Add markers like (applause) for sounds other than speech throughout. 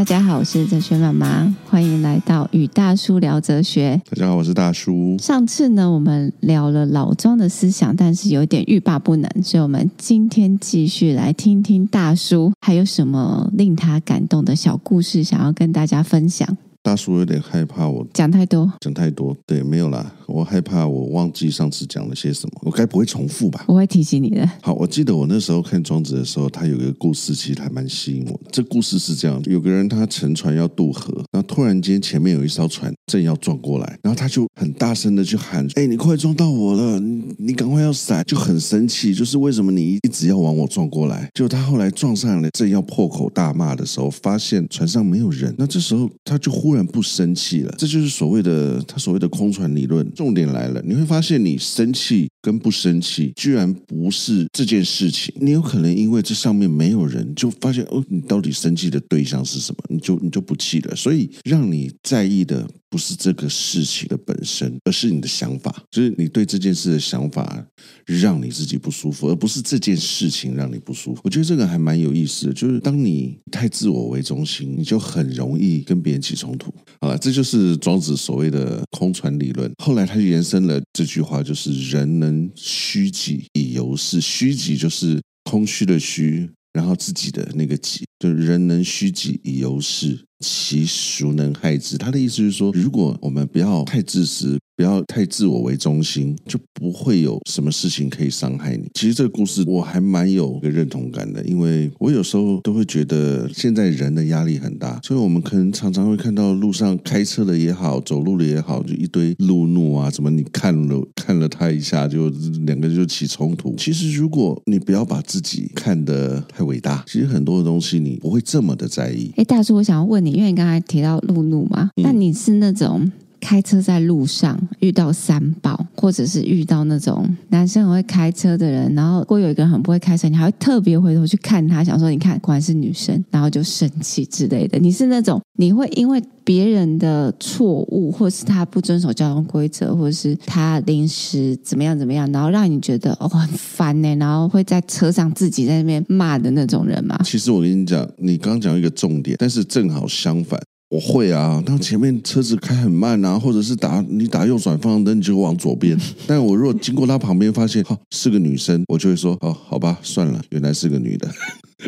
大家好，我是哲学妈妈，欢迎来到与大叔聊哲学。大家好，我是大叔。上次呢，我们聊了老庄的思想，但是有点欲罢不能，所以我们今天继续来听听大叔还有什么令他感动的小故事，想要跟大家分享。大叔有点害怕我讲太多，讲太多，对，没有啦。我害怕我忘记上次讲了些什么，我该不会重复吧？我会提醒你的。好，我记得我那时候看庄子的时候，他有一个故事，其实还蛮吸引我的。这故事是这样：有个人他乘船要渡河，然后突然间前面有一艘船正要撞过来，然后他就很大声的去喊：“哎，你快撞到我了！你你赶快要闪！”就很生气，就是为什么你一直要往我撞过来？就他后来撞上来，正要破口大骂的时候，发现船上没有人，那这时候他就忽突然不生气了。这就是所谓的他所谓的空船理论。重点来了，你会发现你生气跟不生气，居然不是这件事情。你有可能因为这上面没有人，就发现哦，你到底生气的对象是什么？你就你就不气了。所以让你在意的不是这个事情的本身，而是你的想法，就是你对这件事的想法让你自己不舒服，而不是这件事情让你不舒服。我觉得这个还蛮有意思的，就是当你太自我为中心，你就很容易跟别人起冲突。好了，这就是庄子所谓的空船理论。后来他就延伸了这句话，就是“人能虚己以游世”。虚己就是空虚的虚，然后自己的那个己，就“人能虚己以游世”。其孰能害之？他的意思是说，如果我们不要太自私，不要太自我为中心，就不会有什么事情可以伤害你。其实这个故事我还蛮有个认同感的，因为我有时候都会觉得现在人的压力很大，所以我们可能常常会看到路上开车的也好，走路的也好，就一堆路怒啊，什么你看了 (laughs) 看了他一下，就两个就起冲突。其实如果你不要把自己看得太伟大，其实很多的东西你不会这么的在意。哎，大叔，我想要问你。因为你刚才提到路怒嘛，那你是那种开车在路上遇到三宝，或者是遇到那种男生很会开车的人，然后如果有一个人很不会开车，你还会特别回头去看他，想说你看果然是女生，然后就生气之类的。你是那种你会因为别人的错误，或是他不遵守交通规则，或者是他临时怎么样怎么样，然后让你觉得哦很烦呢，然后会在车上自己在那边骂的那种人吗？其实我跟你讲，你刚讲一个重点，但是正好相反。我会啊，当前面车子开很慢啊，或者是打你打右转方向灯，你就往左边。(laughs) 但我如果经过他旁边，发现哦是个女生，我就会说哦好吧，算了，原来是个女的。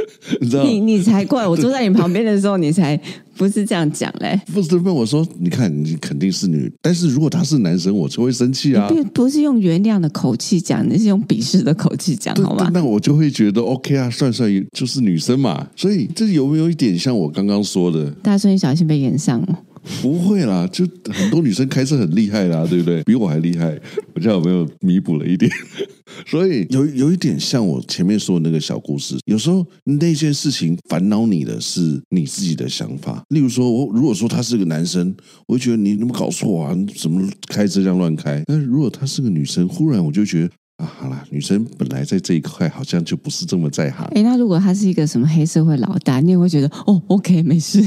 (laughs) 你知道？你你才怪！我坐在你旁边的时候，你才不是这样讲嘞。不是问我说，你看你肯定是女，但是如果他是男生，我就会生气啊。不不是用原谅的口气讲，你是用鄙视的口气讲，好吗？那我就会觉得 OK 啊，算算就是女生嘛。所以这有没有一点像我刚刚说的？大家你小心被演上哦。不会啦，就很多女生开车很厉害啦，对不对？(laughs) 比我还厉害，我这样有没有弥补了一点？(laughs) 所以有有一点像我前面说的那个小故事，有时候那件事情烦恼你的是你自己的想法。例如说，我如果说他是个男生，我会觉得你怎么搞错啊？怎么开车这样乱开？但如果他是个女生，忽然我就觉得啊，好啦，女生本来在这一块好像就不是这么在行。诶，那如果他是一个什么黑社会老大，你也会觉得哦，OK，没事。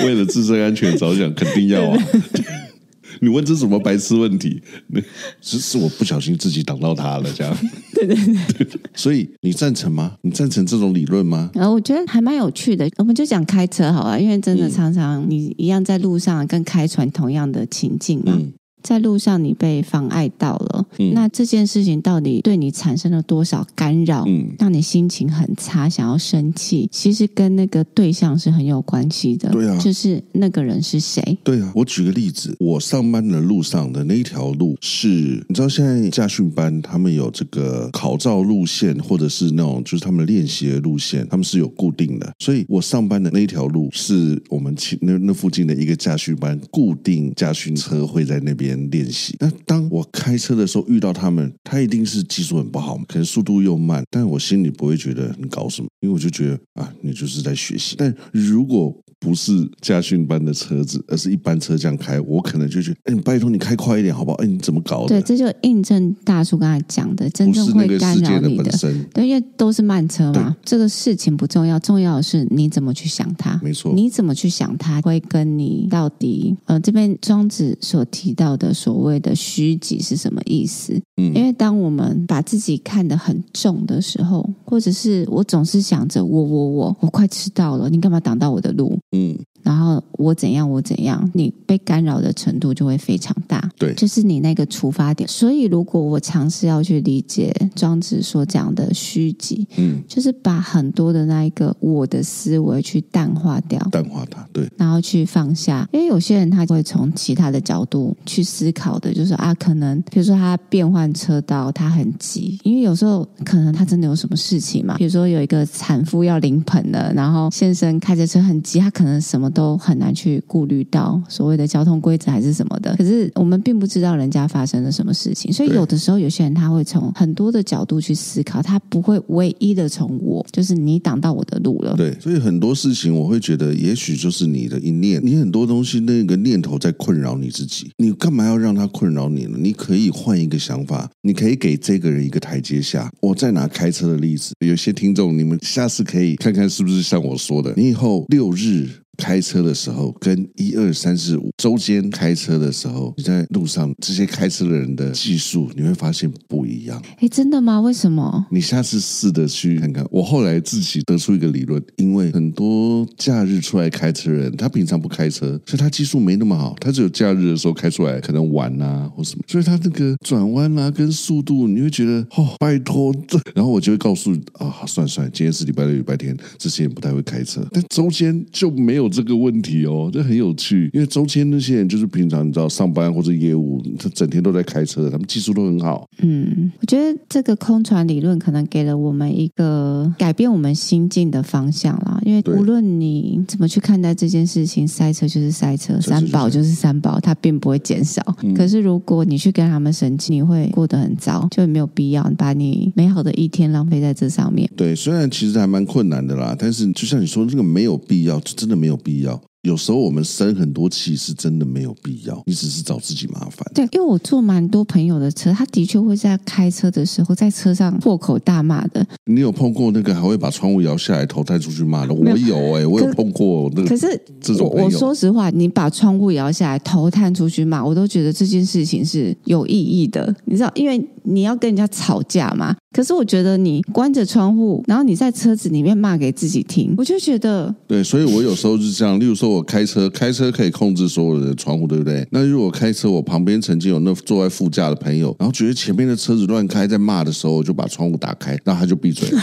(laughs) 为了自身安全着想，肯定要啊！(laughs) 你问这什么白痴问题？(laughs) 只是我不小心自己挡到他了，这样。对对对。所以你赞成吗？你赞成这种理论吗？然后我觉得还蛮有趣的。我们就讲开车好了，因为真的常常你一样在路上跟开船同样的情境嘛。嗯在路上你被妨碍到了，嗯，那这件事情到底对你产生了多少干扰？嗯，让你心情很差，想要生气，其实跟那个对象是很有关系的。对啊，就是那个人是谁？对啊，我举个例子，我上班的路上的那一条路是，你知道现在驾训班他们有这个考照路线，或者是那种就是他们练习的路线，他们是有固定的。所以我上班的那一条路是我们那那附近的一个驾训班固定驾训车会在那边。练习。那当我开车的时候遇到他们，他一定是技术很不好，可能速度又慢，但我心里不会觉得很搞什么，因为我就觉得啊，你就是在学习。但如果不是驾训班的车子，而是一般车这样开，我可能就觉得，哎，你拜托你开快一点好不好？哎，你怎么搞的？对，这就印证大叔刚才讲的，真正会干扰你的，的对，因为都是慢车嘛。这个事情不重要，重要的是你怎么去想它。没错，你怎么去想它，会跟你到底呃这边庄子所提到的所谓的虚己是什么意思？嗯，因为当我们把自己看得很重的时候，或者是我总是想着我我我我快迟到了，你干嘛挡到我的路？嗯。然后我怎样，我怎样，你被干扰的程度就会非常大。对，就是你那个出发点。所以，如果我尝试要去理解庄子所讲的虚极，嗯，就是把很多的那一个我的思维去淡化掉，淡化它，对，然后去放下。因为有些人他会从其他的角度去思考的，就是啊，可能比如说他变换车道，他很急，因为有时候可能他真的有什么事情嘛。比如说有一个产妇要临盆了，然后先生开着车很急，他可能什么。都很难去顾虑到所谓的交通规则还是什么的，可是我们并不知道人家发生了什么事情，所以有的时候有些人他会从很多的角度去思考，他不会唯一的从我，就是你挡到我的路了。对，所以很多事情我会觉得，也许就是你的一念，你很多东西那个念头在困扰你自己，你干嘛要让他困扰你呢？你可以换一个想法，你可以给这个人一个台阶下。我再拿开车的例子，有些听众你们下次可以看看是不是像我说的，你以后六日。开车的时候，跟一二三四五周间开车的时候，你在路上这些开车的人的技术，你会发现不一样。哎，真的吗？为什么？你下次试着去看看。我后来自己得出一个理论，因为很多假日出来开车的人，他平常不开车，所以他技术没那么好。他只有假日的时候开出来，可能玩啊或什么，所以他那个转弯啊跟速度，你会觉得哦，拜托这。然后我就会告诉啊，算算，今天是礼拜六、礼拜天，这些人不太会开车，但周间就没有。这个问题哦，这很有趣，因为周间那些人就是平常你知道上班或者业务，他整天都在开车，他们技术都很好。嗯，我觉得这个空船理论可能给了我们一个改变我们心境的方向啦。因为无论你怎么去看待这件事情，塞车就是塞车，三宝就是三宝，它并不会减少。嗯。可是如果你去跟他们生气，你会过得很糟，就没有必要把你美好的一天浪费在这上面。对，虽然其实还蛮困难的啦，但是就像你说，这个没有必要，就真的没有必要。有时候我们生很多气是真的没有必要，你只是找自己麻烦。对，因为我坐蛮多朋友的车，他的确会在开车的时候在车上破口大骂的。你有碰过那个还会把窗户摇下来头探出去骂的？我有哎、欸，我有碰过那个。可是这种我，我说实话，你把窗户摇下来头探出去骂，我都觉得这件事情是有意义的。你知道，因为你要跟人家吵架嘛。可是我觉得你关着窗户，然后你在车子里面骂给自己听，我就觉得对。所以我有时候是这样，例如说我开车，开车可以控制所有的窗户，对不对？那如果开车，我旁边曾经有那坐在副驾的朋友，然后觉得前面的车子乱开，在骂的时候，我就把窗户打开，然后他就闭嘴了。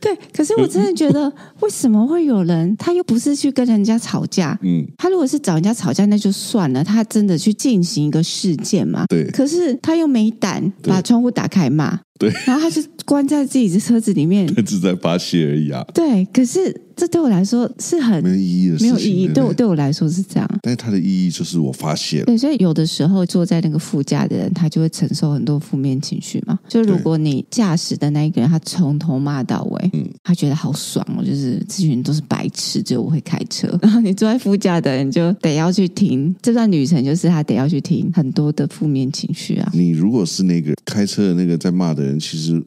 对，可是我真的觉得，为什么会有人？他又不是去跟人家吵架，嗯，他如果是找人家吵架，那就算了，他真的去进行一个事件嘛？对。可是他又没胆把窗户打开骂。对，然后他就关在自己的车子里面，(laughs) 他只在发泄而已啊。对，可是这对我来说是很没有意义的事情，没有意义。对我对我来说是这样，但是它的意义就是我发泄了。对，所以有的时候坐在那个副驾的人，他就会承受很多负面情绪嘛。就如果你驾驶的那一个人，他从头骂到尾，嗯，他觉得好爽哦，就是这群人都是白痴，只有我会开车。(laughs) 然后你坐在副驾的人就得要去听这段旅程，就是他得要去听很多的负面情绪啊。你如果是那个开车的那个在骂的人，其实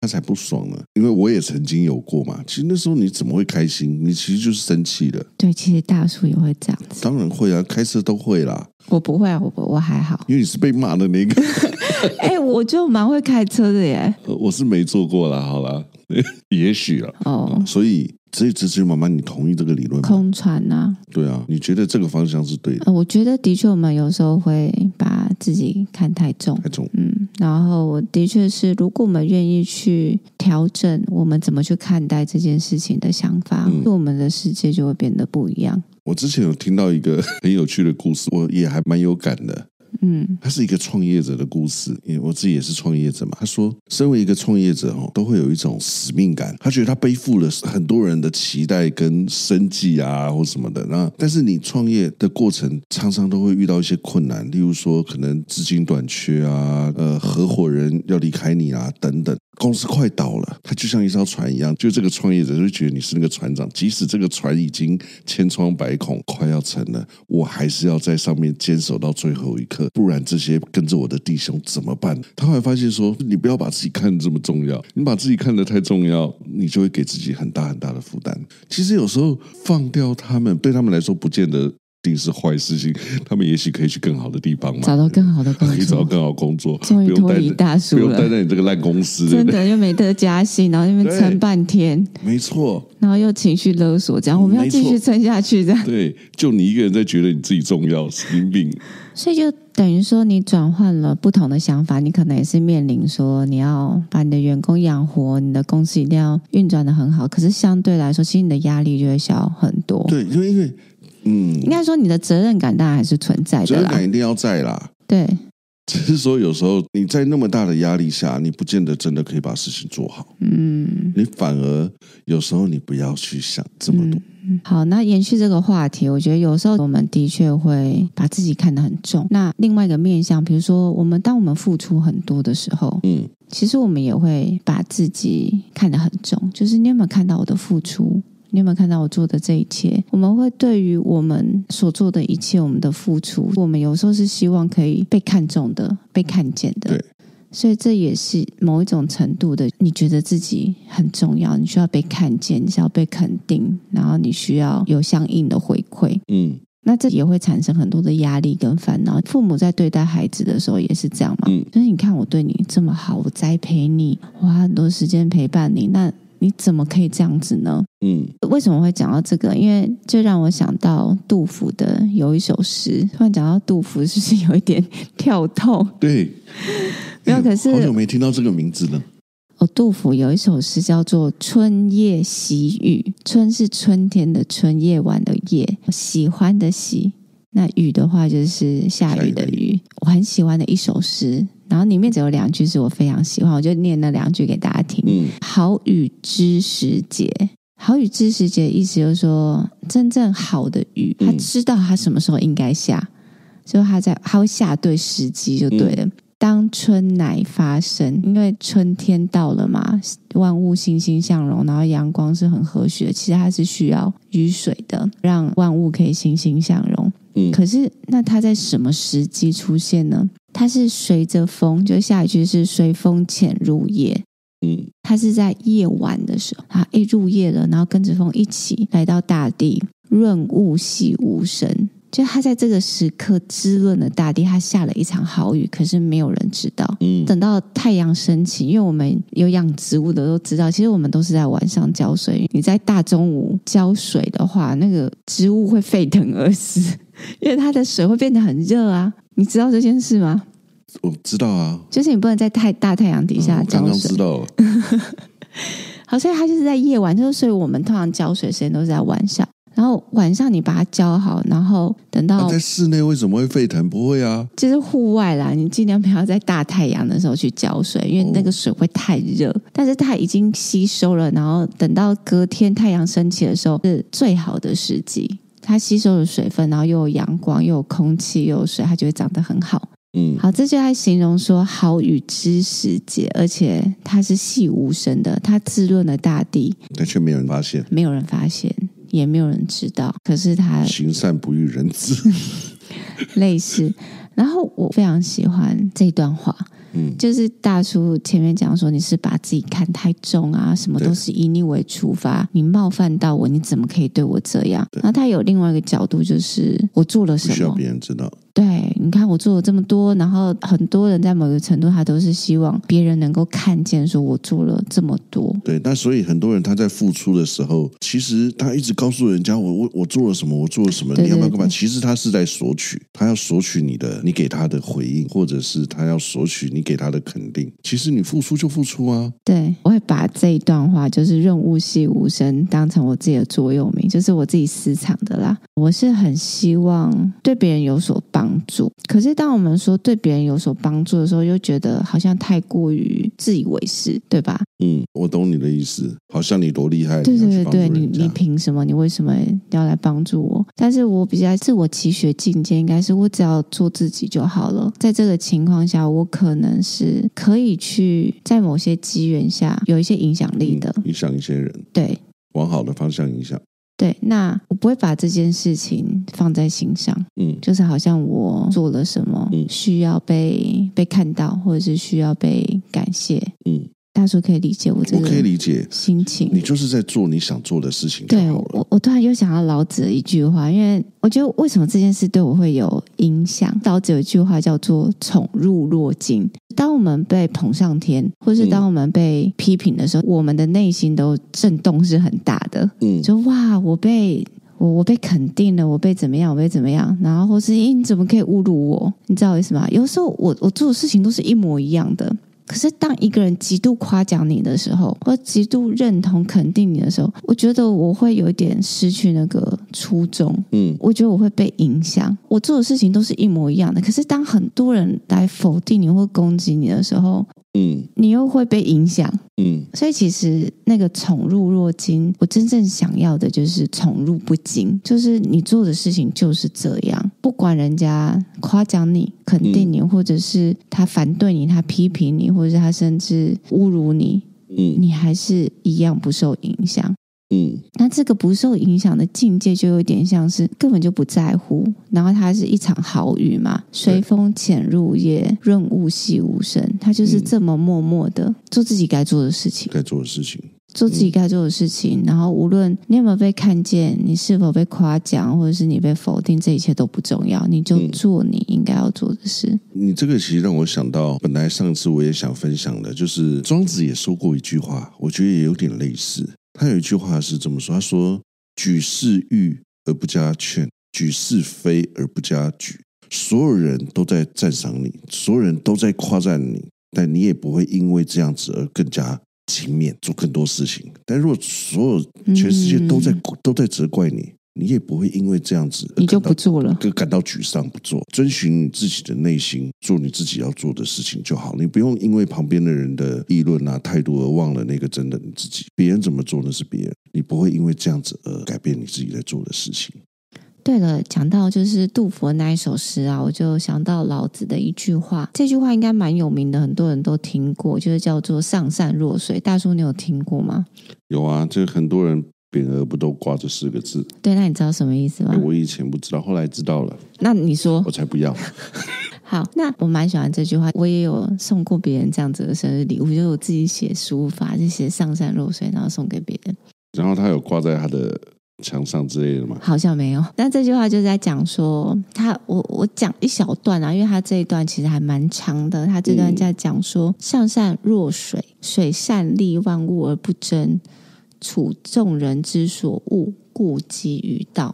他才不爽呢，因为我也曾经有过嘛。其实那时候你怎么会开心？你其实就是生气的。对，其实大叔也会这样子。当然会啊，开车都会啦。我不会啊，我我还好。因为你是被骂的那个。(laughs) 哎、欸，我就蛮会开车的耶。我是没做过啦，好啦，(laughs) 也许啊。哦，所以。所以，芝芝妈妈，你同意这个理论吗？空船呐、啊，对啊，你觉得这个方向是对的？呃，我觉得的确，我们有时候会把自己看太重，太重。嗯，然后我的确是，如果我们愿意去调整我们怎么去看待这件事情的想法，嗯，我们的世界就会变得不一样。我之前有听到一个 (laughs) 很有趣的故事，我也还蛮有感的。嗯，他是一个创业者的故事，因为我自己也是创业者嘛。他说，身为一个创业者哦，都会有一种使命感。他觉得他背负了很多人的期待跟生计啊，或什么的。那但是你创业的过程，常常都会遇到一些困难，例如说可能资金短缺啊，呃，合伙人要离开你啊，等等。公司快倒了，它就像一艘船一样，就这个创业者就觉得你是那个船长，即使这个船已经千疮百孔，快要沉了，我还是要在上面坚守到最后一刻，不然这些跟着我的弟兄怎么办？他后来发现说，你不要把自己看得这么重要，你把自己看得太重要，你就会给自己很大很大的负担。其实有时候放掉他们，对他们来说不见得。定是坏事情，他们也许可以去更好的地方嘛，找到更好的工作，(laughs) 可以找到更好工作，终于脱离大叔了，不用待在你这个烂公司，(laughs) 真的又没得加薪，然后那边撑半天，没错，然后又情绪勒索，这样我们要继续撑下去，这样对，就你一个人在觉得你自己重要，神经病，(laughs) 所以就等于说你转换了不同的想法，你可能也是面临说你要把你的员工养活，你的公司一定要运转的很好，可是相对来说，其实你的压力就会小很多，对，因为因为。嗯，应该说你的责任感当然还是存在的，责任感一定要在啦。对，只是说有时候你在那么大的压力下，你不见得真的可以把事情做好。嗯，你反而有时候你不要去想这么多。嗯，好，那延续这个话题，我觉得有时候我们的确会把自己看得很重。那另外一个面向，比如说我们当我们付出很多的时候，嗯，其实我们也会把自己看得很重。就是你有没有看到我的付出？你有没有看到我做的这一切？我们会对于我们所做的一切，我们的付出，我们有时候是希望可以被看重的、被看见的。对，所以这也是某一种程度的，你觉得自己很重要，你需要被看见，你需要被肯定，然后你需要有相应的回馈。嗯，那这也会产生很多的压力跟烦恼。父母在对待孩子的时候也是这样嘛？嗯，就是你看我对你这么好，我栽培你，花很多时间陪伴你，那。你怎么可以这样子呢？嗯，为什么会讲到这个？因为就让我想到杜甫的有一首诗。突然讲到杜甫，是不是有一点跳痛？对，(laughs) 没有。可是好久没听到这个名字了。哦，杜甫有一首诗叫做《春夜喜雨》，春是春天的春，夜晚的夜，喜欢的喜。那雨的话就是下雨的雨。我很喜欢的一首诗。然后里面只有两句是我非常喜欢，我就念那两句给大家听。嗯，好雨知时节，好雨知时节，意思就是说，真正好的雨，他知道他什么时候应该下，所以他在他会下对时机就对了。当春乃发生，因为春天到了嘛，万物欣欣向荣，然后阳光是很和煦的，其实它是需要雨水的，让万物可以欣欣向荣。嗯，可是那它在什么时机出现呢？它是随着风，就下一句是随风潜入夜。嗯，它是在夜晚的时候，它一入夜了，然后跟着风一起来到大地，润物细无声。就它在这个时刻滋润了大地，它下了一场好雨，可是没有人知道。嗯，等到太阳升起，因为我们有养植物的都知道，其实我们都是在晚上浇水。你在大中午浇水的话，那个植物会沸腾而死，因为它的水会变得很热啊。你知道这件事吗？我知道啊，就是你不能在太大太阳底下浇水。嗯，刚刚知道了。(laughs) 好，所以它就是在夜晚，就是所以我们通常浇水时间都是在晚上。然后晚上你把它浇好，然后等到在室内为什么会沸腾？不会啊，就是户外啦。你尽量不要在大太阳的时候去浇水，因为那个水会太热。哦。但是它已经吸收了，然后等到隔天太阳升起的时候是最好的时机。它吸收了水分，然后又有阳光，又有空气，又有水，它就会长得很好。嗯，好，这就在形容说好雨知时节，而且它是细无声的，它滋润了大地，但却没有人发现，没有人发现，也没有人知道。可是它行善不欲人知，(laughs) 类似。然后我非常喜欢这段话。嗯，就是大叔前面讲说，你是把自己看太重啊，什么都是以你为出发，你冒犯到我，你怎么可以对我这样？然后他有另外一个角度，就是我做了什么，不需要别人知道。对，你看我做了这么多，然后很多人在某个程度，他都是希望别人能够看见，说我做了这么多。对，那所以很多人他在付出的时候，其实他一直告诉人家我我我做了什么，我做了什么，你要不要干嘛？其实他是在索取，他要索取你的，你给他的回应，或者是他要索取你给他的肯定。其实你付出就付出啊。对，我会把这一段话就是润物细无声当成我自己的座右铭，就是我自己私藏的啦。我是很希望对别人有所帮。帮助。可是当我们说对别人有所帮助的时候，又觉得好像太过于自以为是，对吧？嗯，我懂你的意思，好像你多厉害。对对对对，你你凭什么？你为什么要来帮助我？但是我比较自我期许境界，应该是我只要做自己就好了。在这个情况下，我可能是可以去在某些机缘下有一些影响力的，嗯、影响一些人。对，往好的方向影响。对，那我不会把这件事情放在心上，嗯，就是好像我做了什么，嗯，需要被被看到，或者是需要被感谢，嗯。大叔可以理解我这个，我可以理解心情。你就是在做你想做的事情。对，我，我突然又想到老子的一句话，因为我觉得为什么这件事对我会有影响？老子有一句话叫做“宠辱若惊”。当我们被捧上天，或是当我们被批评的时候，嗯、我们的内心都震动是很大的。嗯，就哇，我被我我被肯定了，我被怎么样，我被怎么样，然后或是你怎么可以侮辱我？你知道为什么？有时候我我做的事情都是一模一样的。可是，当一个人极度夸奖你的时候，或极度认同、肯定你的时候，我觉得我会有一点失去那个初衷。嗯，我觉得我会被影响。我做的事情都是一模一样的，可是当很多人来否定你或攻击你的时候，嗯，你又会被影响。嗯，所以其实那个宠辱若惊，我真正想要的就是宠辱不惊，就是你做的事情就是这样，不管人家夸奖你、肯定你，或者是他反对你、他批评你，或者是他甚至侮辱你，嗯，你还是一样不受影响。嗯，那这个不受影响的境界，就有点像是根本就不在乎。然后它是一场好雨嘛，随风潜入夜，润物细无声。他就是这么默默的做自己该做的事情，该做的事情，做自己该做的事情。然后无论你有没有被看见，你是否被夸奖，或者是你被否定，这一切都不重要。你就做你应该要做的事。你这个其实让我想到，本来上次我也想分享的，就是庄子也说过一句话，我觉得也有点类似。他有一句话是这么说：“他说，举是誉而不加劝，举是非而不加沮。所有人都在赞赏你，所有人都在夸赞你，但你也不会因为这样子而更加勤勉做更多事情。但如果所有全世界都在都在责怪你。”你也不会因为这样子，你就不做了，就感到沮丧，不做，遵循你自己的内心，做你自己要做的事情就好。你不用因为旁边的人的议论啊、态度而忘了那个真的你自己。别人怎么做那是别人，你不会因为这样子而改变你自己在做的事情。对了，讲到就是杜甫的那一首诗啊，我就想到老子的一句话，这句话应该蛮有名的，很多人都听过，就是叫做“上善若水”。大叔，你有听过吗？有啊，这很多人。匾额不都挂着四个字？对，那你知道什么意思吗？我以前不知道，后来知道了。那你说，我才不要。(laughs) 好，那我蛮喜欢这句话，我也有送过别人这样子的生日礼物，就是我自己写书法，就写“上善若水”，然后送给别人。然后他有挂在他的墙上之类的吗？好像没有。那这句话就是在讲说，他我我讲一小段啊，因为他这一段其实还蛮长的。他这段在讲说，嗯，“上善若水，水善利万物而不争。”处众人之所恶，故几于道。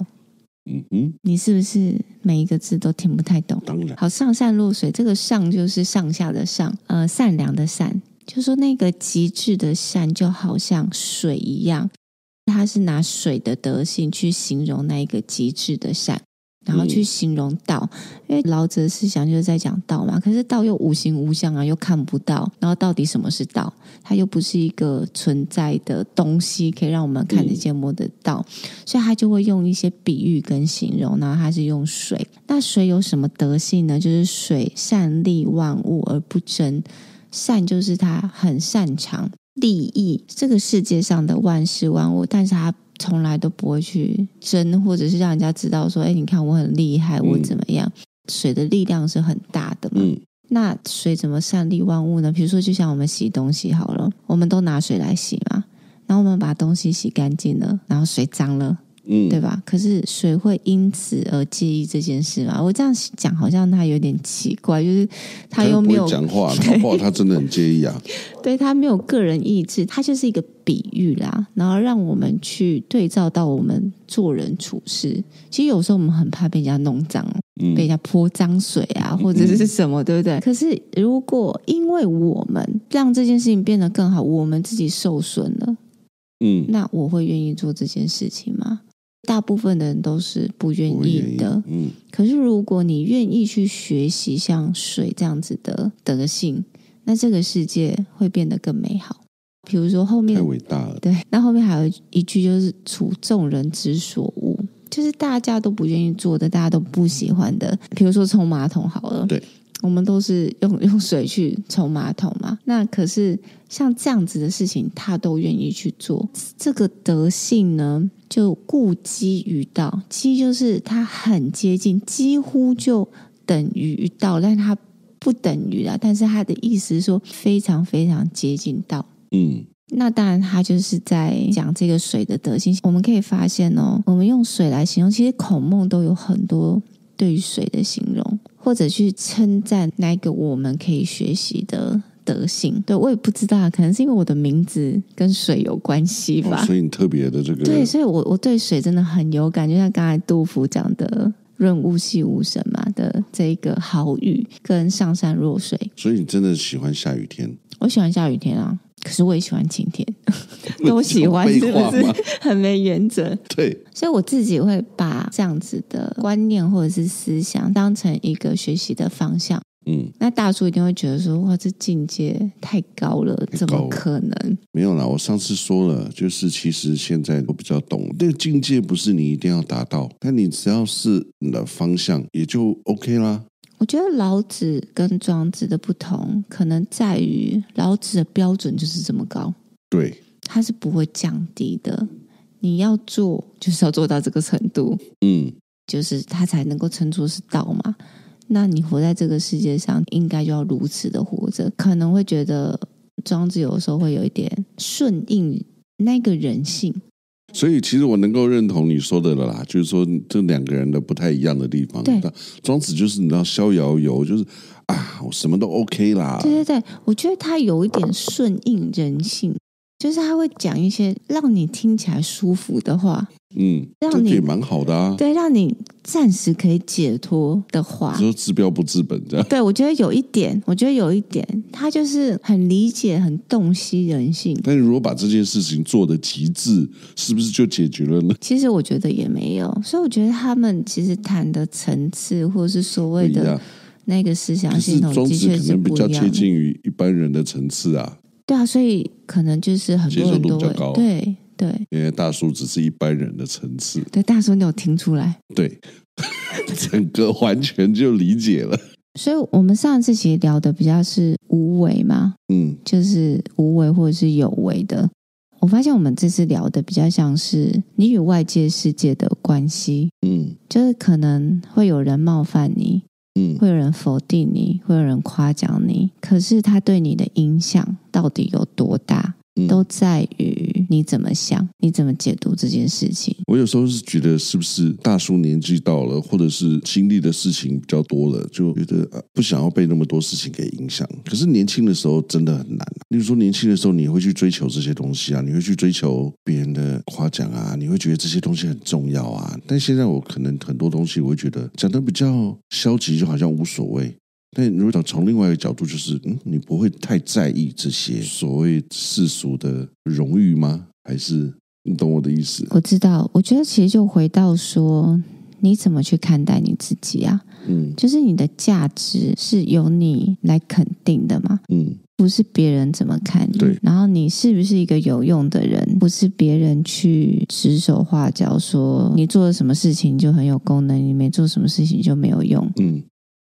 嗯嗯，你是不是每一个字都听不太懂？当然。好，上善若水，这个上就是上下的上，呃，善良的善，就说那个极致的善，就好像水一样，它是拿水的德性去形容那一个极致的善。然后去形容道，因为老子的思想就是在讲道嘛。可是道又无形无相啊，又看不到。然后到底什么是道？它又不是一个存在的东西，可以让我们看得见摸得到。所以他就会用一些比喻跟形容。然后他是用水。那水有什么德性呢？就是水善利万物而不争。善就是他很擅长利益这个世界上的万事万物，但是他。从来都不会去争，或者是让人家知道说：“哎，你看我很厉害，我怎么样？”嗯、水的力量是很大的嘛。嗯、那水怎么善利万物呢？比如说，就像我们洗东西好了，我们都拿水来洗嘛，然后我们把东西洗干净了，然后水脏了。嗯，对吧？可是谁会因此而介意这件事吗？我这样讲好像他有点奇怪，就是他又没有讲话，(laughs) 他真的很介意啊。对，他没有个人意志，他就是一个比喻啦，然后让我们去对照到我们做人处事。其实有时候我们很怕被人家弄脏，嗯、被人家泼脏水啊，或者是什么，嗯、对不对？可是如果因为我们让这件事情变得更好，我们自己受损了，嗯，那我会愿意做这件事情吗？大部分的人都是不愿意的。意嗯，可是如果你愿意去学习像水这样子的德性，那这个世界会变得更美好。比如说后面太伟大了，对，那后面还有一句就是“处众人之所恶”，就是大家都不愿意做的，大家都不喜欢的。比如说冲马桶好了，对，我们都是用用水去冲马桶嘛。那可是像这样子的事情，他都愿意去做。这个德性呢，就故几于道，几就是它很接近，几乎就等于道，但它不等于啊。但是他的意思是说，非常非常接近道。嗯，那当然，他就是在讲这个水的德性。我们可以发现哦，我们用水来形容，其实孔孟都有很多对于水的形容，或者去称赞那个我们可以学习的德性。对，我也不知道，可能是因为我的名字跟水有关系吧。哦，所以你特别的这个，对，所以我我对水真的很有感，就像刚才杜甫讲的“润物细无声”嘛的这个好雨，跟上善若水。所以你真的喜欢下雨天？我喜欢下雨天啊。可是我也喜欢晴天，(laughs) 都喜欢是不是很没原则？对，所以我自己会把这样子的观念或者是思想当成一个学习的方向。嗯，那大叔一定会觉得说：“哇，这境界太高了，怎么可能？”没有啦，我上次说了，就是其实现在我比较懂，那个境界不是你一定要达到，但你只要是你的方向，也就 OK 啦。我觉得老子跟庄子的不同，可能在于老子的标准就是这么高，对，他是不会降低的。你要做，就是要做到这个程度，嗯，就是他才能够称作是道嘛。那你活在这个世界上，应该就要如此的活着。可能会觉得庄子有的时候会有一点顺应那个人性。所以，其实我能够认同你说的了啦，就是说这两个人的不太一样的地方。对，庄子就是你知道逍遥游，就是啊，我什么都 OK 啦。对对对，我觉得他有一点顺应人性，就是他会讲一些让你听起来舒服的话。嗯，让你也蛮好的啊。对，让你暂时可以解脱的话，说治标不治本这样。对，我觉得有一点，我觉得有一点，他就是很理解、很洞悉人性。但你如果把这件事情做的极致，是不是就解决了呢？其实我觉得也没有，所以我觉得他们其实谈的层次，或者是所谓的那个思想系统，的确是可能比较接近于一般人的层次啊。对啊，所以可能就是很多人都会对。对，因为大叔只是一般人的层次。对，大叔你有听出来？对，(laughs) 整个完全就理解了。所以，我们上次其实聊的比较是无为嘛，嗯，就是无为或者是有为的。我发现我们这次聊的比较像是你与外界世界的关系，嗯，就是可能会有人冒犯你，会有人否定你，会有人夸奖你，可是他对你的影响到底有多大？都在于你怎么想，你怎么解读这件事情。我有时候是觉得，是不是大叔年纪到了，或者是经历的事情比较多了，就觉得不想要被那么多事情给影响。可是年轻的时候真的很难。例如说，年轻的时候你会去追求这些东西啊，你会去追求别人的夸奖啊，你会觉得这些东西很重要啊。但现在我可能很多东西，我会觉得讲的比较消极，就好像无所谓。但如果从另外一个角度，就是嗯，你不会太在意这些所谓世俗的荣誉吗？还是你懂我的意思？我知道，我觉得其实就回到说，你怎么去看待你自己啊？嗯，就是你的价值是由你来肯定的嘛？嗯，不是别人怎么看你。对，然后你是不是一个有用的人？不是别人去指手画脚说你做了什么事情就很有功能，你没做什么事情就没有用。嗯。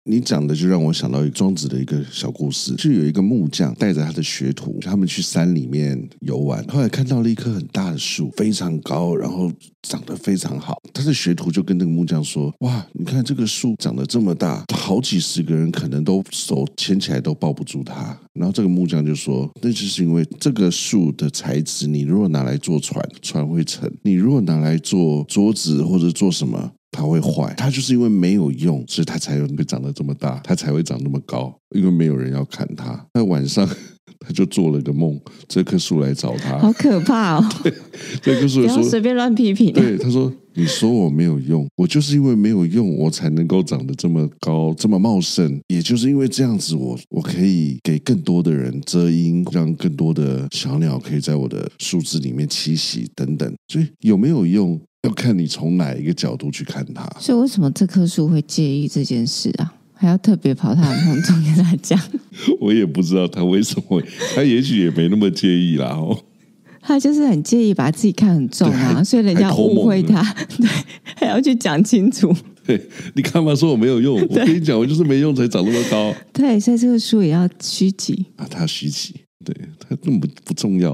你讲的就让我想到一庄子的一个小故事，就有一个木匠带着他的学徒，他们去山里面游玩，后来看到了一棵很大的树，非常高，然后长得非常好。他的学徒就跟那个木匠说：“哇，你看这个树长得这么大，好几十个人可能都手牵起来都抱不住它。”然后这个木匠就说：“那就是因为这个树的材质，你如果拿来做船，船会沉；你如果拿来做桌子或者做什么。”它会坏，它就是因为没有用，所以它才会长得这么大，它才会长那么高，因为没有人要砍它。那晚上，(laughs) 他就做了个梦，这棵树来找他，好可怕哦！(laughs) 对，这棵树说随便乱批评。对，他说：“你说我没有用，我就是因为没有用，我才能够长得这么高，这么茂盛。也就是因为这样子我，我我可以给更多的人遮阴，让更多的小鸟可以在我的树枝里面栖息，等等。所以有没有用，要看你从哪一个角度去看它。所以为什么这棵树会介意这件事啊？”还要特别跑他的梦中跟他讲，(laughs) 我也不知道他为什么，他也许也没那么介意啦哦。他就是很介意把自己看很重啊，所以人家误会他，(laughs) 对，还要去讲清楚。(laughs) 对，你干嘛说我没有用？(laughs) 我跟你讲，我就是没用才长那么高。对，所以这个书也要虚极啊，他虚极，对他根本不不重要。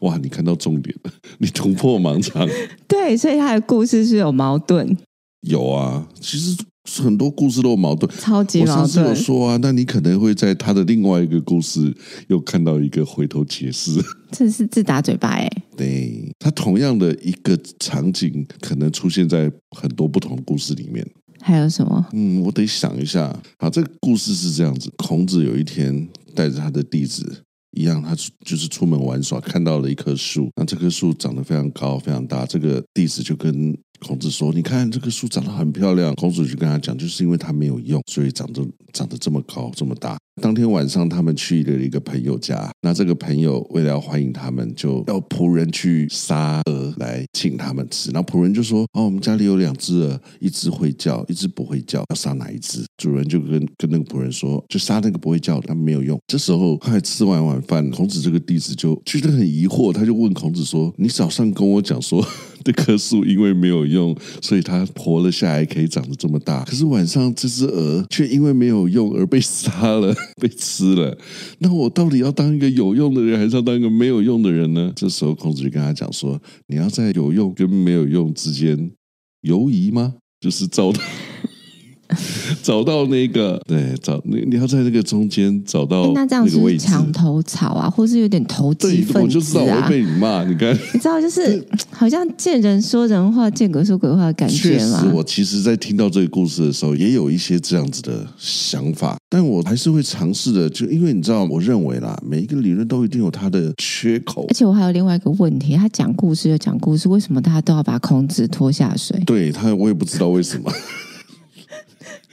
哇，你看到重点了，你突破盲肠。对，所以他的故事是有矛盾。有啊，其实。很多故事都有矛盾，超级矛盾。我上次有说啊，那你可能会在他的另外一个故事又看到一个回头解释。(laughs) 这是自打嘴巴哎。(laughs) 对，他同样的一个场景，可能出现在很多不同的故事里面。还有什么？嗯，我得想一下。好，这个故事是这样子：孔子有一天带着他的弟子一样，他就是出门玩耍，看到了一棵树。那这棵树长得非常高，非常大。这个弟子就跟孔子说：“你看这棵树长得很漂亮。”孔子就跟他讲：“就是因为它没有用，所以长得长得这么高这么大。”当天晚上，他们去了一个朋友家。那这个朋友为了要欢迎他们，就要仆人去杀鹅来请他们吃。然后仆人就说：“哦，我们家里有两只鹅，一只会叫，一只不会叫，要杀哪一只？”主人就跟跟那个仆人说：“就杀那个不会叫，他们没有用。”这时候快吃完晚饭，孔子这个弟子就觉得很疑惑，他就问孔子说：“你早上跟我讲说这棵树因为没有用，所以它活了下来，可以长得这么大。可是晚上这只鹅却因为没有用而被杀了。(laughs) ”被吃了，那我到底要当一个有用的人，还是要当一个没有用的人呢？这时候孔子就跟他讲说：“你要在有用跟没有用之间犹疑吗？就是遭到。” (laughs) 找到那个，对，找你你要在那个中间找到那这样是墙头草啊，或是有点投机分子啊？我就知道我会被你骂。你看，(laughs) 你知道，就是好像见人说人话，见鬼说鬼话的感觉吗？确实，我其实，在听到这个故事的时候，也有一些这样子的想法，但我还是会尝试的。就因为你知道，我认为啦，每一个理论都一定有它的缺口。而且我还有另外一个问题，他讲故事就讲故事，为什么大家都要把孔子拖下水？对他，我也不知道为什么。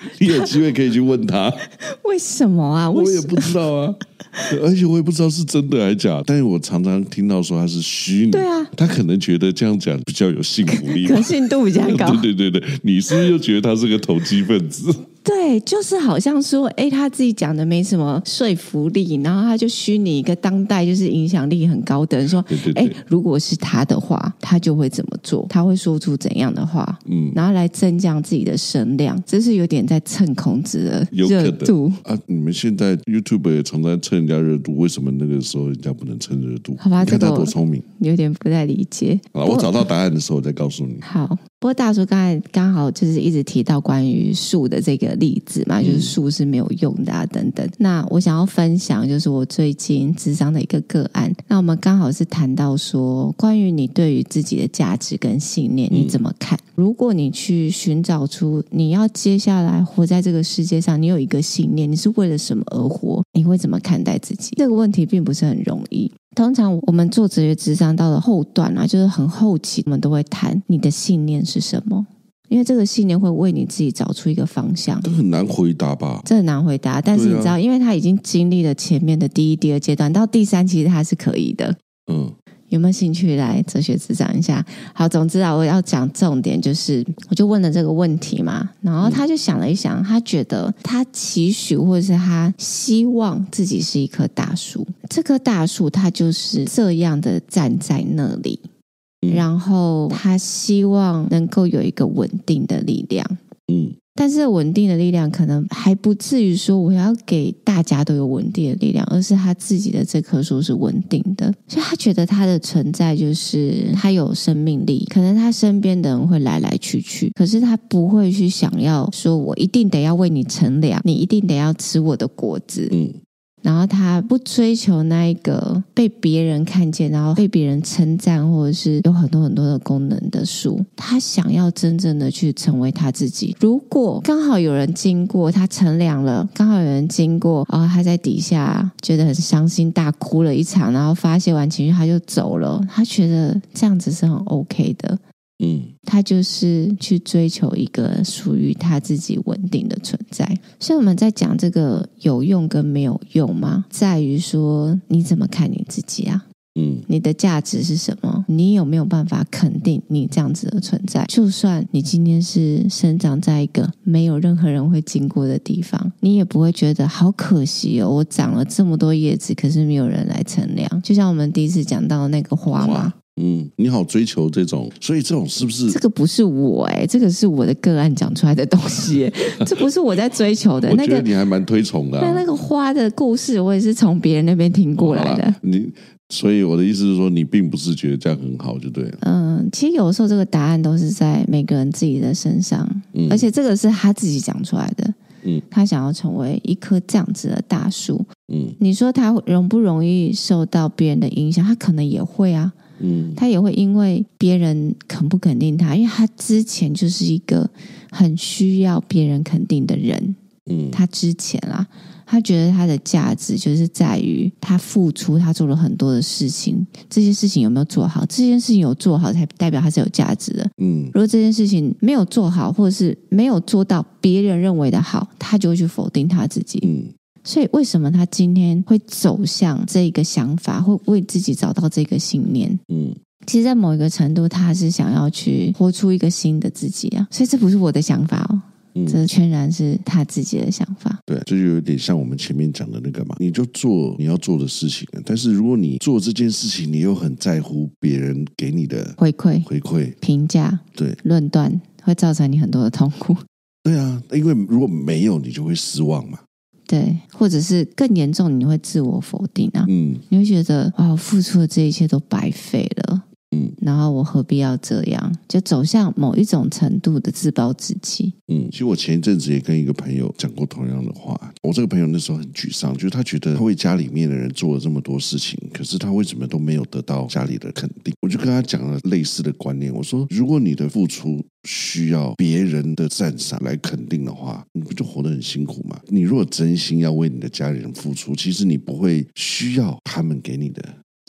(laughs) 你有机会可以去问他，(laughs) 为什么啊？我也不知道啊，而且我也不知道是真的还是假的。但是我常常听到说他是虚拟，对啊，他可能觉得这样讲比较有信服 (laughs) 力，可信度比较高。对对对对，你是不是又觉得他是个投机分子？对，就是好像说，哎，他自己讲的没什么说服力，然后他就虚拟一个当代就是影响力很高的人说，哎，如果是他的话，他就会怎么做？他会说出怎样的话？嗯，然后来增加自己的声量，这是有点在蹭孔子的热度啊！你们现在 YouTube 也常常蹭人家热度，为什么那个时候人家不能蹭热度？好吧，看他多聪明，有点不太理解。好，我找到答案的时候我再告诉你。好。不过大叔刚才刚好就是一直提到关于树的这个例子嘛，就是树是没有用的啊等等。那我想要分享就是我最近智商的一个个案。那我们刚好是谈到说，关于你对于自己的价值跟信念你怎么看？如果你去寻找出你要接下来活在这个世界上，你有一个信念，你是为了什么而活？你会怎么看待自己？这个问题并不是很容易。通常我们做职业智商到了后段啊，就是很后期，我们都会谈你的信念是什么，因为这个信念会为你自己找出一个方向。这很难回答吧？这很难回答，但是你知道，因为他已经经历了前面的第一、第二阶段，到第三其实他是可以的。嗯。有没有兴趣来哲学咨商一下？好，总之啊，我要讲重点，就是我就问了这个问题嘛，然后他就想了一想，他觉得他期许或者是他希望自己是一棵大树，这棵大树它就是这样的站在那里，然后他希望能够有一个稳定的力量，嗯。但是稳定的力量可能还不至于说我要给大家都有稳定的力量，而是他自己的这棵树是稳定的，所以他觉得他的存在就是他有生命力。可能他身边的人会来来去去，可是他不会去想要说我一定得要为你乘凉，你一定得要吃我的果子。嗯，然后他不追求那一个被别人看见，然后被别人称赞，或者是有很多很多的功能的书。他想要真正的去成为他自己。如果刚好有人经过，他乘凉了，刚好有人经过，然后他在底下觉得很伤心，大哭了一场，然后发泄完情绪他就走了。他觉得这样子是很 OK 的。嗯，他就是去追求一个属于他自己稳定的存在。所以我们在讲这个有用跟没有用吗？在于说你怎么看你自己啊？嗯，你的价值是什么？你有没有办法肯定你这样子的存在？就算你今天是生长在一个没有任何人会经过的地方，你也不会觉得好可惜哦。我长了这么多叶子，可是没有人来乘凉。就像我们第一次讲到的那个花嘛。嗯，你好，追求这种，所以这种是不是？这个不是我哎、欸，这个是我的个案讲出来的东西、欸，(laughs) 这不是我在追求的。那个你还蛮推崇的、啊。那那个花的故事，我也是从别人那边听过来的。你，所以我的意思是说，你并不是觉得这样很好，就对了。嗯，其实有时候这个答案都是在每个人自己的身上，嗯、而且这个是他自己讲出来的。嗯，他想要成为一棵这样子的大树。嗯，你说他容不容易受到别人的影响？他可能也会啊。嗯，他也会因为别人肯不肯定他，因为他之前就是一个很需要别人肯定的人。嗯，他之前啊，他觉得他的价值就是在于他付出，他做了很多的事情，这些事情有没有做好？这件事情有做好，才代表他是有价值的。嗯，如果这件事情没有做好，或者是没有做到别人认为的好，他就会去否定他自己。嗯。所以，为什么他今天会走向这个想法，会为自己找到这个信念？嗯，其实，在某一个程度，他是想要去活出一个新的自己啊。所以，这不是我的想法哦，嗯，这全然是他自己的想法。对，这就有点像我们前面讲的那个嘛，你就做你要做的事情，但是如果你做这件事情，你又很在乎别人给你的回馈、回馈、评价、对论断，会造成你很多的痛苦。对啊，因为如果没有，你就会失望嘛。对，或者是更严重，你会自我否定啊。嗯，你会觉得哇，我付出的这一切都白费了。嗯，然后我何必要这样？就走向某一种程度的自暴自弃。嗯，其实我前一阵子也跟一个朋友讲过同样的话。我这个朋友那时候很沮丧，就是他觉得他为家里面的人做了这么多事情，可是他为什么都没有得到家里的肯定？我就跟他讲了类似的观念。我说，如果你的付出需要别人的赞赏来肯定的话，你不就活得很辛苦吗？你如果真心要为你的家里人付出，其实你不会需要他们给你的。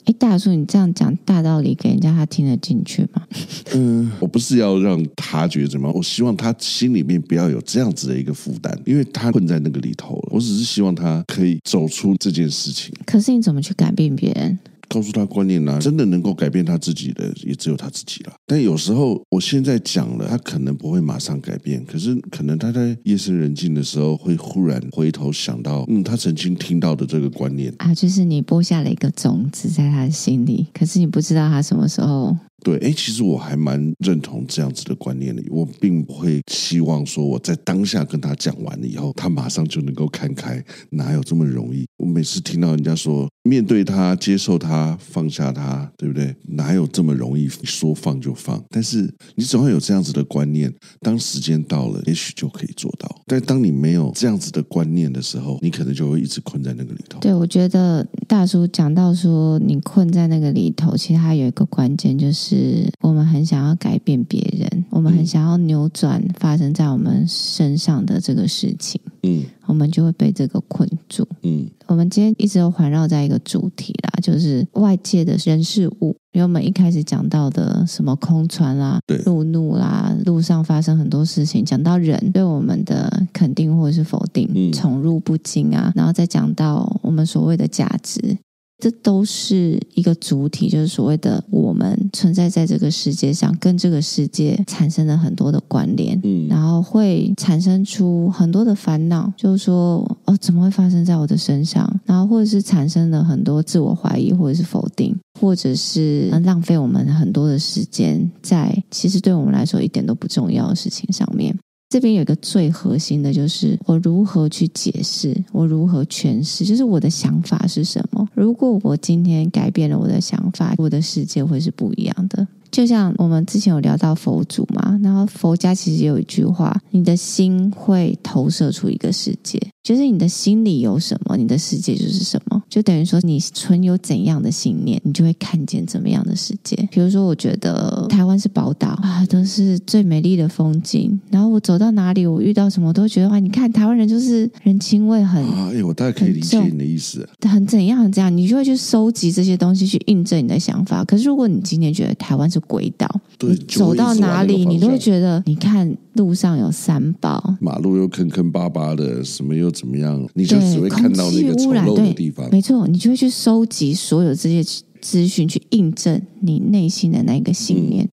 哎，大叔，你这样讲大道理给人家，他听得进去吗？(laughs) 嗯，我不是要让他觉得怎么样，我希望他心里面不要有这样子的一个负担，因为他困在那个里头了。我只是希望他可以走出这件事情。可是你怎么去改变别人？告诉他观念呢、真的能够改变他自己的，也只有他自己了。但有时候，我现在讲了，他可能不会马上改变，可是可能他在夜深人静的时候，会忽然回头想到，嗯，他曾经听到的这个观念啊，就是你播下了一个种子在他的心里，可是你不知道他什么时候。对，哎，其实我还蛮认同这样子的观念的。我并不会希望说我在当下跟他讲完了以后，他马上就能够看开，哪有这么容易？我每次听到人家说面对他、接受他、放下他，对不对？哪有这么容易说放就放？但是你总要有这样子的观念，当时间到了，也许就可以做到。但当你没有这样子的观念的时候，你可能就会一直困在那个里头。对，我觉得大叔讲到说你困在那个里头，其实他有一个关键就是。是我们很想要改变别人，我们很想要扭转发生在我们身上的这个事情，嗯，我们就会被这个困住，嗯。我们今天一直都环绕在一个主题啦，就是外界的人事物，因为我们一开始讲到的什么空船啦、对，路怒啦，路上发生很多事情，讲到人对我们的肯定或者是否定，嗯，宠辱不惊啊，然后再讲到我们所谓的价值。这都是一个主体，就是所谓的我们存在在这个世界上，跟这个世界产生了很多的关联，嗯，然后会产生出很多的烦恼，就是说，哦，怎么会发生在我的身上？然后或者是产生了很多自我怀疑，或者是否定，或者是浪费我们很多的时间在其实对我们来说一点都不重要的事情上面。这边有一个最核心的，就是我如何去解释，我如何诠释，就是我的想法是什么。如果我今天改变了我的想法，我的世界会是不一样的。就像我们之前有聊到佛祖嘛，然后佛家其实有一句话：你的心会投射出一个世界。就是你的心里有什么，你的世界就是什么。就等于说，你存有怎样的信念，你就会看见怎么样的世界。比如说，我觉得台湾是宝岛啊，都是最美丽的风景。然后我走到哪里，我遇到什么，我都觉得哇，你看台湾人就是人情味很啊。哎，我大概可以理解你的意思。很怎样很怎样，你就会去收集这些东西，去印证你的想法。可是如果你今天觉得台湾是鬼岛，对，你走到哪里，你都会觉得，你看路上有三宝，马路又坑坑巴巴的，什么又怎么样，你就只会看到那个丑陋的地方。没错，你就会去收集所有这些资讯，去印证你内心的那个信念。嗯、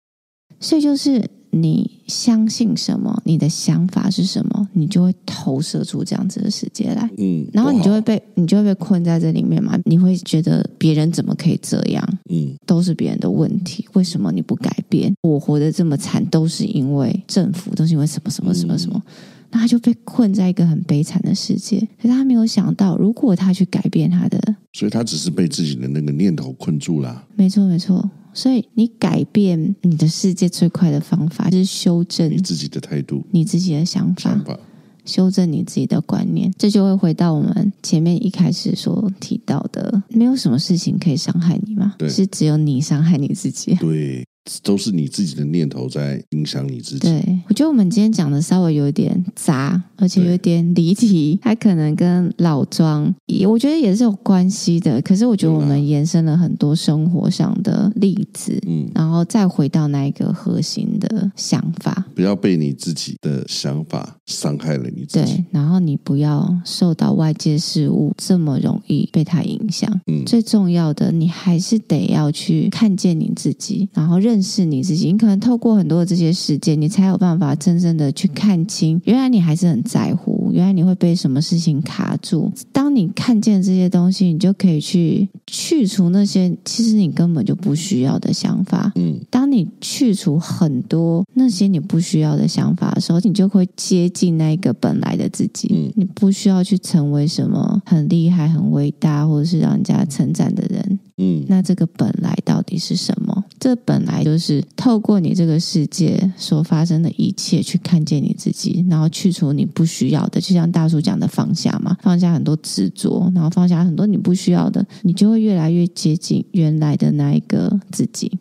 所以就是你相信什么，你的想法是什么，你就会投射出这样子的世界来。嗯，然后你就会被你就会被困在这里面嘛？你会觉得别人怎么可以这样？嗯，都是别人的问题，为什么你不改变？我活得这么惨，都是因为政府，都是因为什么什么什么什么。嗯那他就被困在一个很悲惨的世界，可是他没有想到，如果他去改变他的，所以他只是被自己的那个念头困住了。没错，没错。所以你改变你的世界最快的方法，就是修正你自己的态度，你自己的想法，想法，修正你自己的观念。这就会回到我们前面一开始所提到的，没有什么事情可以伤害你嘛，是只有你伤害你自己。对。都是你自己的念头在影响你自己。对，我觉得我们今天讲的稍微有点杂，而且有点离题，还可能跟老庄也，我觉得也是有关系的。可是我觉得我们延伸了很多生活上的例子，嗯，然后再回到那一个核心的想法，不要被你自己的想法伤害了你自己。对，然后你不要受到外界事物这么容易被它影响。嗯，最重要的，你还是得要去看见你自己，然后认。认识你自己，你可能透过很多的这些事件，你才有办法真正的去看清，原来你还是很在乎，原来你会被什么事情卡住。当你看见这些东西，你就可以去去除那些其实你根本就不需要的想法。嗯，当你去除很多那些你不需要的想法的时候，你就会接近那个本来的自己。嗯，你不需要去成为什么很厉害、很伟大，或者是让人家称赞的人。嗯，那这个本来到底是什么？这本来就是透过你这个世界所发生的一切去看见你自己，然后去除你不需要的，就像大叔讲的放下嘛，放下很多执着，然后放下很多你不需要的，你就会越来越接近原来的那一个自己。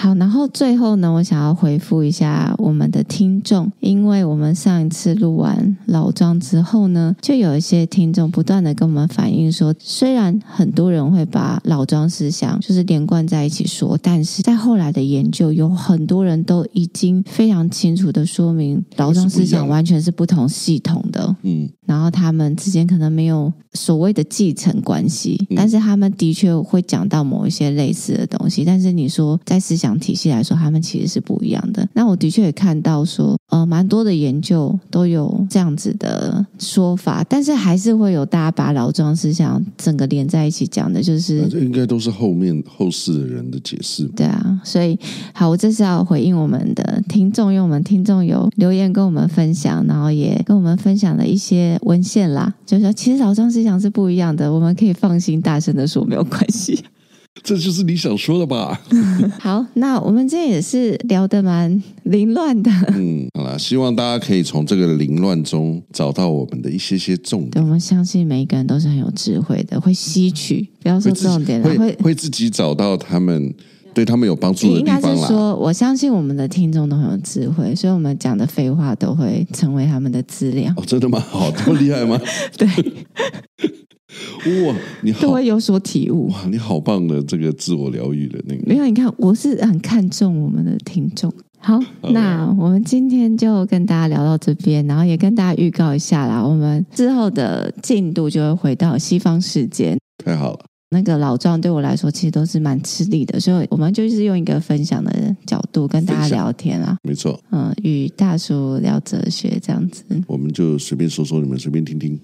好，然后最后呢，我想要回复一下我们的听众，因为我们上一次录完老庄之后呢，就有一些听众不断的跟我们反映说，虽然很多人会把老庄思想就是连贯在一起说，但是在后来的研究，有很多人都已经非常清楚的说明，老庄思想完全是不同系统的，嗯，然后他们之间可能没有所谓的继承关系，但是他们的确会讲到某一些类似的东西，但是你说在思想。体系来说，他们其实是不一样的。那我的确也看到说，呃，蛮多的研究都有这样子的说法，但是还是会有大家把老庄思想整个连在一起讲的，就是这应该都是后面后世的人的解释。对啊，所以好，我这是要回应我们的听众，因为我们听众有留言跟我们分享，然后也跟我们分享了一些文献啦，就是说其实老庄思想是不一样的，我们可以放心大声的说，没有关系。这就是你想说的吧？(laughs) 好，那我们今天也是聊得蛮 (laughs) 凌乱的。嗯，好了，希望大家可以从这个凌乱中找到我们的一些些重点。我们相信每一个人都是很有智慧的，会吸取，不要说重点了，会会，会自己找到他们对他们有帮助的地方啦。应该是说，我相信我们的听众都很有智慧，所以我们讲的废话都会成为他们的资料。哦，真的吗？好，这么厉害吗？(laughs) 对。哇，你好，都会有所体悟。哇，你好棒的这个自我疗愈的那个。没有，你看，我是很看重我们的听众。好，那我们今天就跟大家聊到这边，然后也跟大家预告一下啦，我们之后的进度就会回到西方世界。太好了。那个老庄对我来说，其实都是蛮吃力的，所以我们就是用一个分享的角度跟大家聊天啊。没错，嗯，与大叔聊哲学这样子，我们就随便说说，你们随便听听。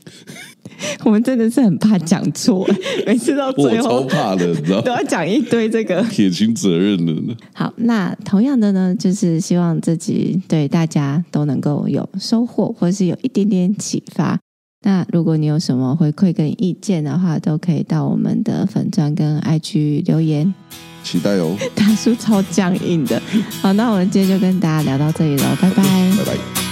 (laughs) 我们真的是很怕讲错，(laughs) 每次到最后我超怕的，你知道 (laughs) 都要讲一堆这个撇清责任的呢。好，那同样的呢，就是希望自己对大家都能够有收获，或是有一点点启发。那如果你有什么回馈跟意见的话，都可以到我们的粉钻跟 IG 留言，期待哦。(laughs) 大叔超僵硬的，好，那我们今天就跟大家聊到这里了，拜拜，拜拜。